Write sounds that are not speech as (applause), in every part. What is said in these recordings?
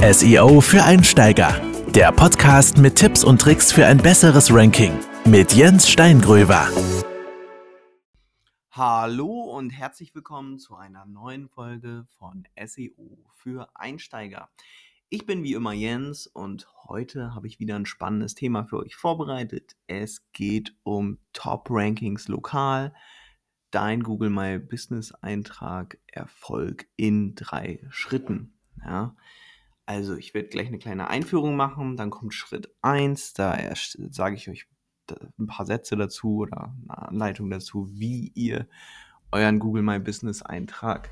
SEO für Einsteiger. Der Podcast mit Tipps und Tricks für ein besseres Ranking mit Jens Steingröber. Hallo und herzlich willkommen zu einer neuen Folge von SEO für Einsteiger. Ich bin wie immer Jens und heute habe ich wieder ein spannendes Thema für euch vorbereitet. Es geht um Top Rankings lokal, dein Google My Business Eintrag Erfolg in drei Schritten. Ja, also ich werde gleich eine kleine Einführung machen, dann kommt Schritt 1, da sage ich euch ein paar Sätze dazu oder eine Anleitung dazu, wie ihr euren Google My Business Eintrag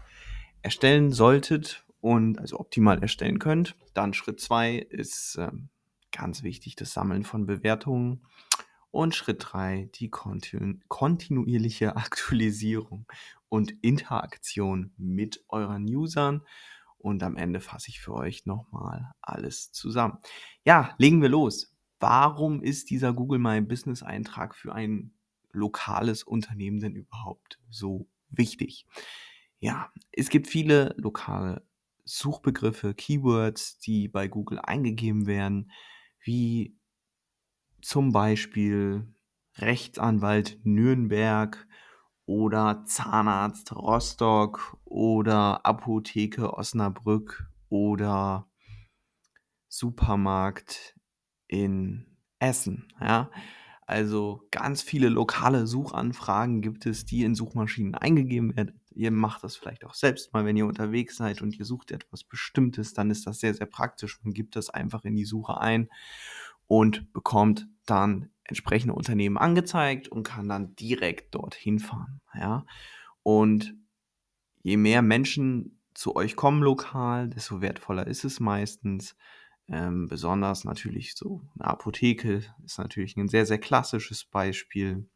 erstellen solltet und also optimal erstellen könnt. Dann Schritt 2 ist äh, ganz wichtig das Sammeln von Bewertungen. Und Schritt 3 die kontinu kontinuierliche (laughs) Aktualisierung und Interaktion mit euren Usern und am Ende fasse ich für euch nochmal alles zusammen. Ja, legen wir los. Warum ist dieser Google My Business Eintrag für ein lokales Unternehmen denn überhaupt so wichtig? Ja, es gibt viele lokale Suchbegriffe, Keywords, die bei Google eingegeben werden, wie zum Beispiel Rechtsanwalt Nürnberg oder Zahnarzt Rostock oder Apotheke Osnabrück oder Supermarkt in Essen. Ja? Also ganz viele lokale Suchanfragen gibt es, die in Suchmaschinen eingegeben werden. Ihr macht das vielleicht auch selbst mal, wenn ihr unterwegs seid und ihr sucht etwas Bestimmtes, dann ist das sehr, sehr praktisch. Man gibt das einfach in die Suche ein und bekommt dann entsprechende Unternehmen angezeigt und kann dann direkt dorthin fahren. Ja? Und je mehr Menschen zu euch kommen lokal, desto wertvoller ist es meistens. Ähm, besonders natürlich so eine Apotheke ist natürlich ein sehr, sehr klassisches Beispiel.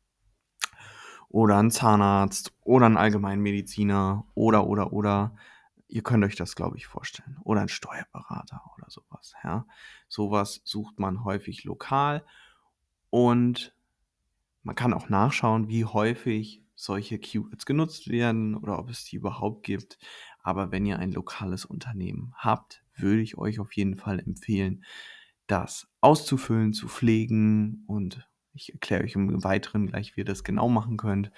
Oder ein Zahnarzt oder ein Allgemeinmediziner oder, oder, oder. Ihr könnt euch das, glaube ich, vorstellen. Oder ein Steuerberater oder sowas. Ja? Sowas sucht man häufig lokal und man kann auch nachschauen, wie häufig solche Keywords genutzt werden oder ob es die überhaupt gibt. Aber wenn ihr ein lokales Unternehmen habt, würde ich euch auf jeden Fall empfehlen, das auszufüllen, zu pflegen und ich erkläre euch im Weiteren gleich, wie ihr das genau machen könnt,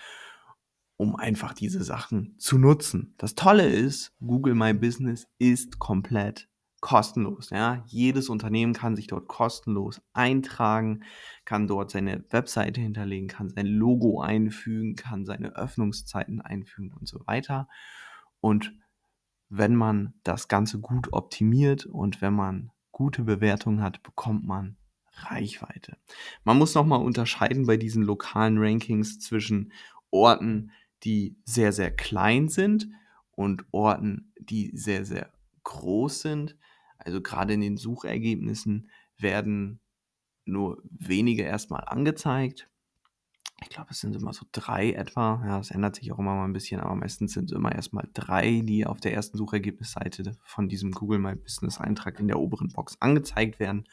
um einfach diese Sachen zu nutzen. Das Tolle ist, Google My Business ist komplett kostenlos. Ja? Jedes Unternehmen kann sich dort kostenlos eintragen, kann dort seine Webseite hinterlegen, kann sein Logo einfügen, kann seine Öffnungszeiten einfügen und so weiter. Und wenn man das Ganze gut optimiert und wenn man gute Bewertungen hat, bekommt man Reichweite. Man muss nochmal unterscheiden bei diesen lokalen Rankings zwischen Orten, die sehr, sehr klein sind und Orten, die sehr, sehr groß sind. Also gerade in den Suchergebnissen werden nur wenige erstmal angezeigt. Ich glaube, es sind immer so drei etwa. Ja, es ändert sich auch immer mal ein bisschen, aber meistens sind es immer erstmal drei, die auf der ersten Suchergebnisseite von diesem Google My Business Eintrag in der oberen Box angezeigt werden.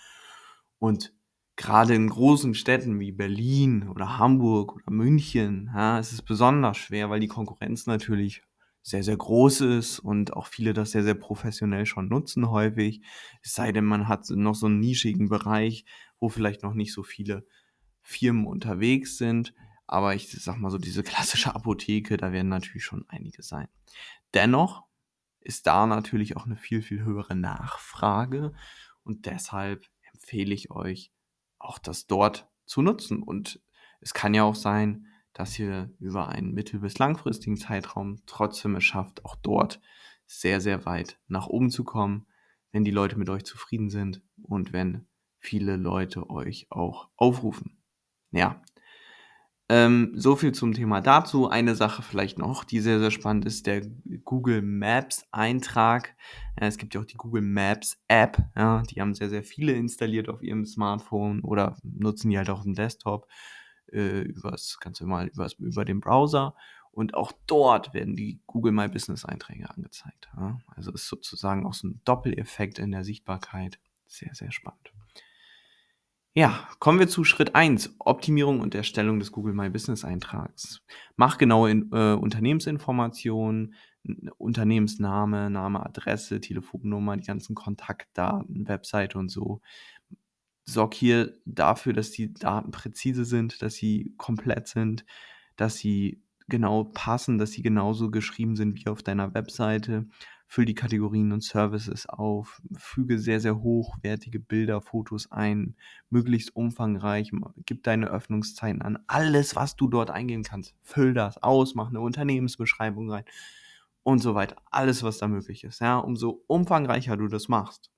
Und gerade in großen Städten wie Berlin oder Hamburg oder München, ja, ist es besonders schwer, weil die Konkurrenz natürlich sehr, sehr groß ist und auch viele das sehr, sehr professionell schon nutzen häufig. Es sei denn, man hat noch so einen nischigen Bereich, wo vielleicht noch nicht so viele Firmen unterwegs sind. Aber ich sag mal so, diese klassische Apotheke, da werden natürlich schon einige sein. Dennoch ist da natürlich auch eine viel, viel höhere Nachfrage und deshalb empfehle ich euch, auch das dort zu nutzen. Und es kann ja auch sein, dass ihr über einen mittel- bis langfristigen Zeitraum trotzdem es schafft, auch dort sehr, sehr weit nach oben zu kommen, wenn die Leute mit euch zufrieden sind und wenn viele Leute euch auch aufrufen. Ja. Ähm, so viel zum Thema dazu. Eine Sache vielleicht noch, die sehr, sehr spannend ist, der Google Maps Eintrag. Ja, es gibt ja auch die Google Maps App. Ja, die haben sehr, sehr viele installiert auf ihrem Smartphone oder nutzen die halt auch dem Desktop äh, übers, ganz normal übers, über den Browser. Und auch dort werden die Google My Business Einträge angezeigt. Ja? Also ist sozusagen auch so ein Doppeleffekt in der Sichtbarkeit. Sehr, sehr spannend. Ja, kommen wir zu Schritt 1, Optimierung und Erstellung des Google My Business Eintrags. Mach genaue in, äh, Unternehmensinformationen, Unternehmensname, Name, Adresse, Telefonnummer, die ganzen Kontaktdaten, Webseite und so. Sorg hier dafür, dass die Daten präzise sind, dass sie komplett sind, dass sie genau passen, dass sie genauso geschrieben sind wie auf deiner Webseite. Füll die Kategorien und Services auf, füge sehr, sehr hochwertige Bilder, Fotos ein, möglichst umfangreich, gib deine Öffnungszeiten an, alles, was du dort eingeben kannst. Füll das aus, mach eine Unternehmensbeschreibung rein und so weiter. Alles, was da möglich ist. Ja, umso umfangreicher du das machst,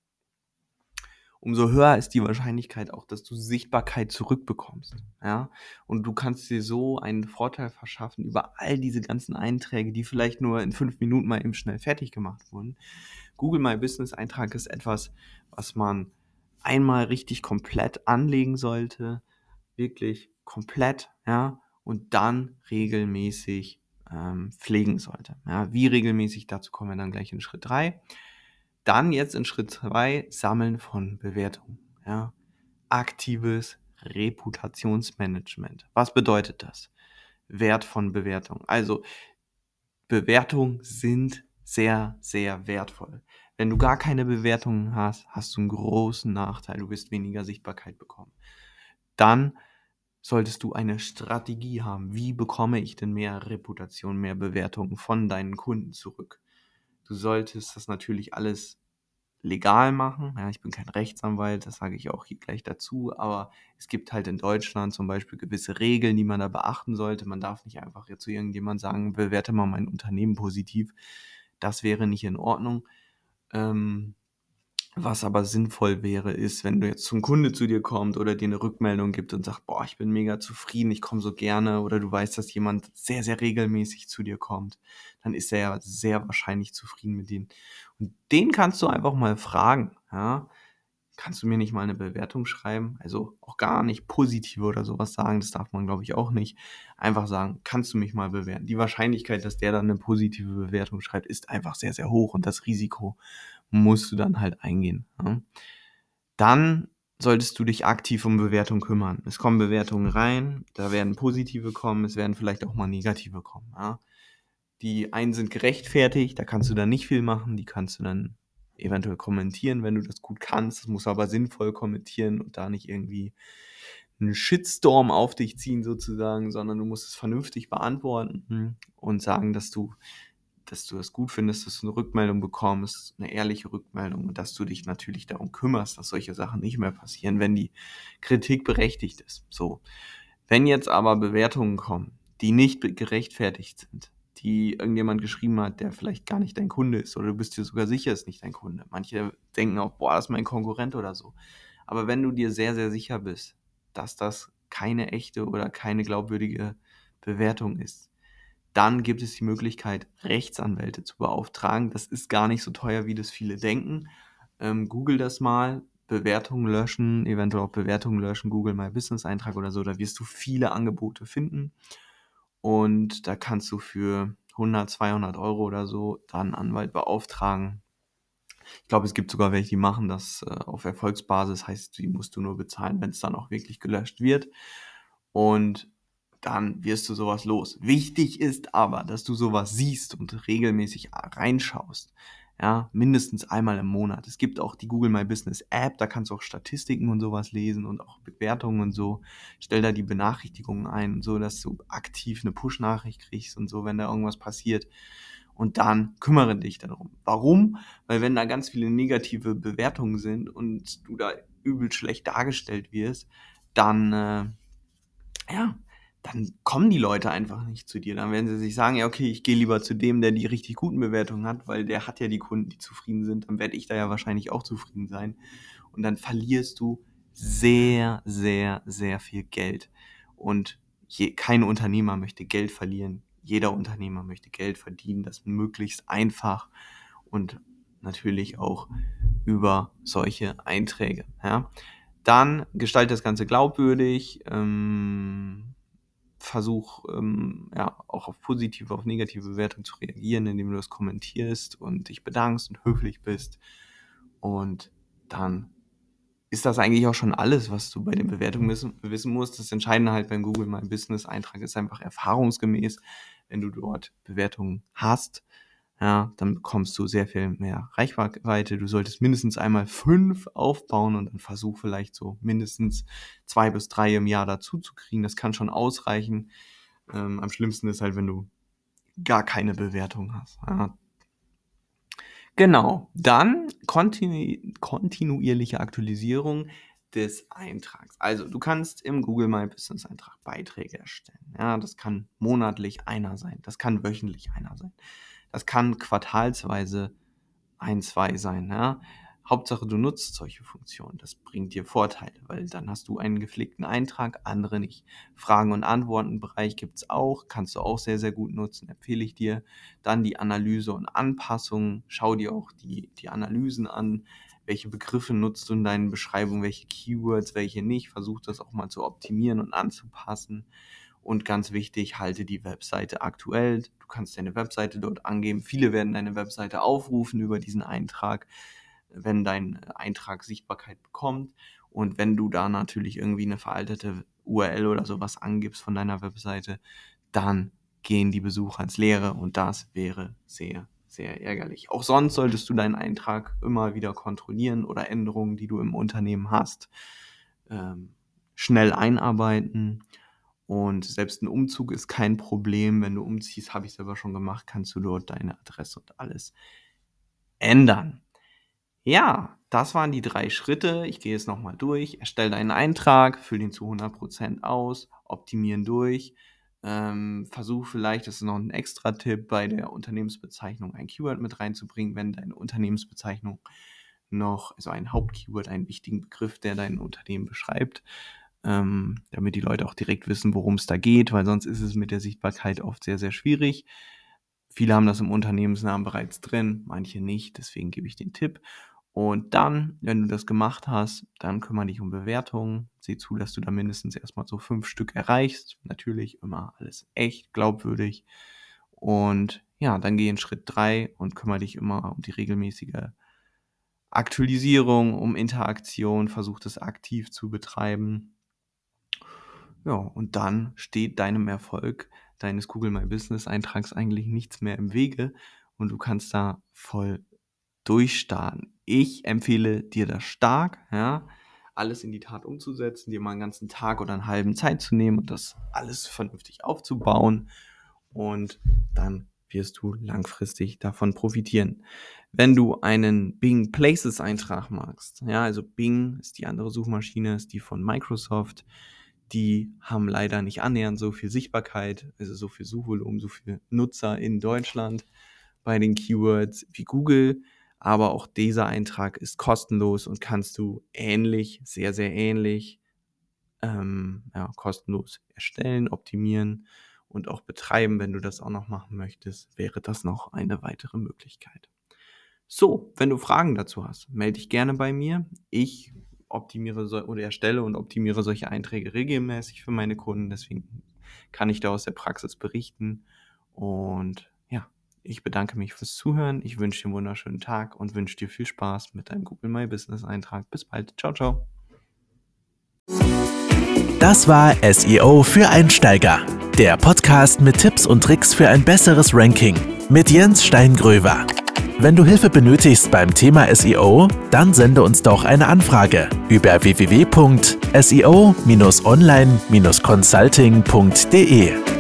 umso höher ist die Wahrscheinlichkeit auch, dass du Sichtbarkeit zurückbekommst. Ja, und du kannst dir so einen Vorteil verschaffen über all diese ganzen Einträge, die vielleicht nur in fünf Minuten mal eben schnell fertig gemacht wurden. Google My Business Eintrag ist etwas, was man einmal richtig komplett anlegen sollte, wirklich komplett, ja, und dann regelmäßig ähm, pflegen sollte. Ja, wie regelmäßig, dazu kommen wir dann gleich in Schritt 3. Dann jetzt in Schritt 2, Sammeln von Bewertungen. Ja. Aktives Reputationsmanagement. Was bedeutet das? Wert von Bewertungen. Also Bewertungen sind sehr, sehr wertvoll. Wenn du gar keine Bewertungen hast, hast du einen großen Nachteil. Du wirst weniger Sichtbarkeit bekommen. Dann solltest du eine Strategie haben. Wie bekomme ich denn mehr Reputation, mehr Bewertungen von deinen Kunden zurück? Du solltest das natürlich alles legal machen. Ja, ich bin kein Rechtsanwalt, das sage ich auch hier gleich dazu, aber es gibt halt in Deutschland zum Beispiel gewisse Regeln, die man da beachten sollte. Man darf nicht einfach jetzt zu irgendjemand sagen, bewerte mal mein Unternehmen positiv. Das wäre nicht in Ordnung. Ähm, was aber sinnvoll wäre, ist, wenn du jetzt zum Kunde zu dir kommt oder dir eine Rückmeldung gibt und sagt, boah, ich bin mega zufrieden, ich komme so gerne, oder du weißt, dass jemand sehr, sehr regelmäßig zu dir kommt, dann ist er ja sehr wahrscheinlich zufrieden mit denen. Und den kannst du einfach mal fragen, ja, kannst du mir nicht mal eine Bewertung schreiben? Also auch gar nicht positive oder sowas sagen, das darf man glaube ich auch nicht. Einfach sagen, kannst du mich mal bewerten? Die Wahrscheinlichkeit, dass der dann eine positive Bewertung schreibt, ist einfach sehr, sehr hoch und das Risiko musst du dann halt eingehen. Ja. Dann solltest du dich aktiv um Bewertungen kümmern. Es kommen Bewertungen rein, da werden positive kommen, es werden vielleicht auch mal negative kommen. Ja. Die einen sind gerechtfertigt, da kannst du dann nicht viel machen, die kannst du dann eventuell kommentieren, wenn du das gut kannst. Das muss aber sinnvoll kommentieren und da nicht irgendwie einen Shitstorm auf dich ziehen sozusagen, sondern du musst es vernünftig beantworten und sagen, dass du dass du das gut findest, dass du eine Rückmeldung bekommst, eine ehrliche Rückmeldung und dass du dich natürlich darum kümmerst, dass solche Sachen nicht mehr passieren, wenn die Kritik berechtigt ist. So. Wenn jetzt aber Bewertungen kommen, die nicht gerechtfertigt sind, die irgendjemand geschrieben hat, der vielleicht gar nicht dein Kunde ist oder du bist dir sogar sicher, ist nicht dein Kunde. Manche denken auch, boah, das ist mein Konkurrent oder so. Aber wenn du dir sehr, sehr sicher bist, dass das keine echte oder keine glaubwürdige Bewertung ist, dann gibt es die Möglichkeit, Rechtsanwälte zu beauftragen. Das ist gar nicht so teuer, wie das viele denken. Ähm, Google das mal, Bewertungen löschen, eventuell auch Bewertungen löschen, Google My Business Eintrag oder so. Da wirst du viele Angebote finden. Und da kannst du für 100, 200 Euro oder so dann einen Anwalt beauftragen. Ich glaube, es gibt sogar welche, die machen das äh, auf Erfolgsbasis, heißt, die musst du nur bezahlen, wenn es dann auch wirklich gelöscht wird. Und dann wirst du sowas los. Wichtig ist aber, dass du sowas siehst und regelmäßig reinschaust. Ja, mindestens einmal im Monat. Es gibt auch die Google My Business App, da kannst du auch Statistiken und sowas lesen und auch Bewertungen und so. Stell da die Benachrichtigungen ein, so dass du aktiv eine Push-Nachricht kriegst und so, wenn da irgendwas passiert. Und dann kümmere dich darum. Warum? Weil wenn da ganz viele negative Bewertungen sind und du da übel schlecht dargestellt wirst, dann äh, ja, dann kommen die Leute einfach nicht zu dir. Dann werden sie sich sagen, ja, okay, ich gehe lieber zu dem, der die richtig guten Bewertungen hat, weil der hat ja die Kunden, die zufrieden sind. Dann werde ich da ja wahrscheinlich auch zufrieden sein. Und dann verlierst du sehr, sehr, sehr viel Geld. Und je, kein Unternehmer möchte Geld verlieren. Jeder Unternehmer möchte Geld verdienen, das möglichst einfach und natürlich auch über solche Einträge. Ja. Dann gestalte das Ganze glaubwürdig. Ähm, versuch ähm, ja auch auf positive, auf negative Bewertungen zu reagieren, indem du das kommentierst und dich bedankst und höflich bist. Und dann ist das eigentlich auch schon alles, was du bei den Bewertungen wissen, wissen musst. Das Entscheidende halt beim Google My Business Eintrag ist einfach erfahrungsgemäß, wenn du dort Bewertungen hast, ja, dann bekommst du sehr viel mehr Reichweite. Du solltest mindestens einmal fünf aufbauen und dann versuch vielleicht so mindestens zwei bis drei im Jahr dazu zu kriegen. Das kann schon ausreichen. Ähm, am schlimmsten ist halt, wenn du gar keine Bewertung hast. Ja. Genau, dann kontinu kontinuierliche Aktualisierung des Eintrags. Also du kannst im Google My Business Eintrag Beiträge erstellen. Ja, das kann monatlich einer sein, das kann wöchentlich einer sein, das kann quartalsweise ein, zwei sein. Ja. Hauptsache, du nutzt solche Funktionen. Das bringt dir Vorteile, weil dann hast du einen gepflegten Eintrag, andere nicht. Fragen- und Antworten-Bereich gibt's auch, kannst du auch sehr, sehr gut nutzen, empfehle ich dir. Dann die Analyse und Anpassung. Schau dir auch die, die Analysen an. Welche Begriffe nutzt du in deinen Beschreibungen, welche Keywords, welche nicht. Versuch das auch mal zu optimieren und anzupassen. Und ganz wichtig, halte die Webseite aktuell. Du kannst deine Webseite dort angeben. Viele werden deine Webseite aufrufen über diesen Eintrag wenn dein Eintrag Sichtbarkeit bekommt. Und wenn du da natürlich irgendwie eine veraltete URL oder sowas angibst von deiner Webseite, dann gehen die Besucher ins Leere und das wäre sehr, sehr ärgerlich. Auch sonst solltest du deinen Eintrag immer wieder kontrollieren oder Änderungen, die du im Unternehmen hast, ähm, schnell einarbeiten. Und selbst ein Umzug ist kein Problem. Wenn du umziehst, habe ich selber schon gemacht, kannst du dort deine Adresse und alles ändern. Ja, das waren die drei Schritte. Ich gehe jetzt nochmal durch. Erstelle einen Eintrag, fülle ihn zu 100% aus, optimieren durch. Ähm, versuch vielleicht, das ist noch ein extra Tipp, bei der Unternehmensbezeichnung ein Keyword mit reinzubringen, wenn deine Unternehmensbezeichnung noch, also ein Hauptkeyword, einen wichtigen Begriff, der dein Unternehmen beschreibt, ähm, damit die Leute auch direkt wissen, worum es da geht, weil sonst ist es mit der Sichtbarkeit oft sehr, sehr schwierig. Viele haben das im Unternehmensnamen bereits drin, manche nicht, deswegen gebe ich den Tipp. Und dann, wenn du das gemacht hast, dann kümmere dich um Bewertungen. Sieh zu, dass du da mindestens erstmal so fünf Stück erreichst. Natürlich immer alles echt, glaubwürdig. Und ja, dann geh in Schritt drei und kümmere dich immer um die regelmäßige Aktualisierung, um Interaktion. Versuch das aktiv zu betreiben. Ja, und dann steht deinem Erfolg deines Google My Business Eintrags eigentlich nichts mehr im Wege und du kannst da voll durchstarten. Ich empfehle dir das stark, ja, alles in die Tat umzusetzen, dir mal einen ganzen Tag oder einen halben Zeit zu nehmen und das alles vernünftig aufzubauen und dann wirst du langfristig davon profitieren. Wenn du einen Bing Places Eintrag magst, ja, also Bing ist die andere Suchmaschine, ist die von Microsoft, die haben leider nicht annähernd so viel Sichtbarkeit, also so viel Suchvolumen, so viel Nutzer in Deutschland bei den Keywords wie Google aber auch dieser Eintrag ist kostenlos und kannst du ähnlich, sehr, sehr ähnlich, ähm, ja, kostenlos erstellen, optimieren und auch betreiben. Wenn du das auch noch machen möchtest, wäre das noch eine weitere Möglichkeit. So, wenn du Fragen dazu hast, melde dich gerne bei mir. Ich optimiere so, oder erstelle und optimiere solche Einträge regelmäßig für meine Kunden. Deswegen kann ich da aus der Praxis berichten. Und ich bedanke mich fürs Zuhören. Ich wünsche dir einen wunderschönen Tag und wünsche dir viel Spaß mit deinem Google My Business Eintrag. Bis bald. Ciao, ciao. Das war SEO für Einsteiger. Der Podcast mit Tipps und Tricks für ein besseres Ranking mit Jens Steingröver. Wenn du Hilfe benötigst beim Thema SEO, dann sende uns doch eine Anfrage über www.seo-online-consulting.de.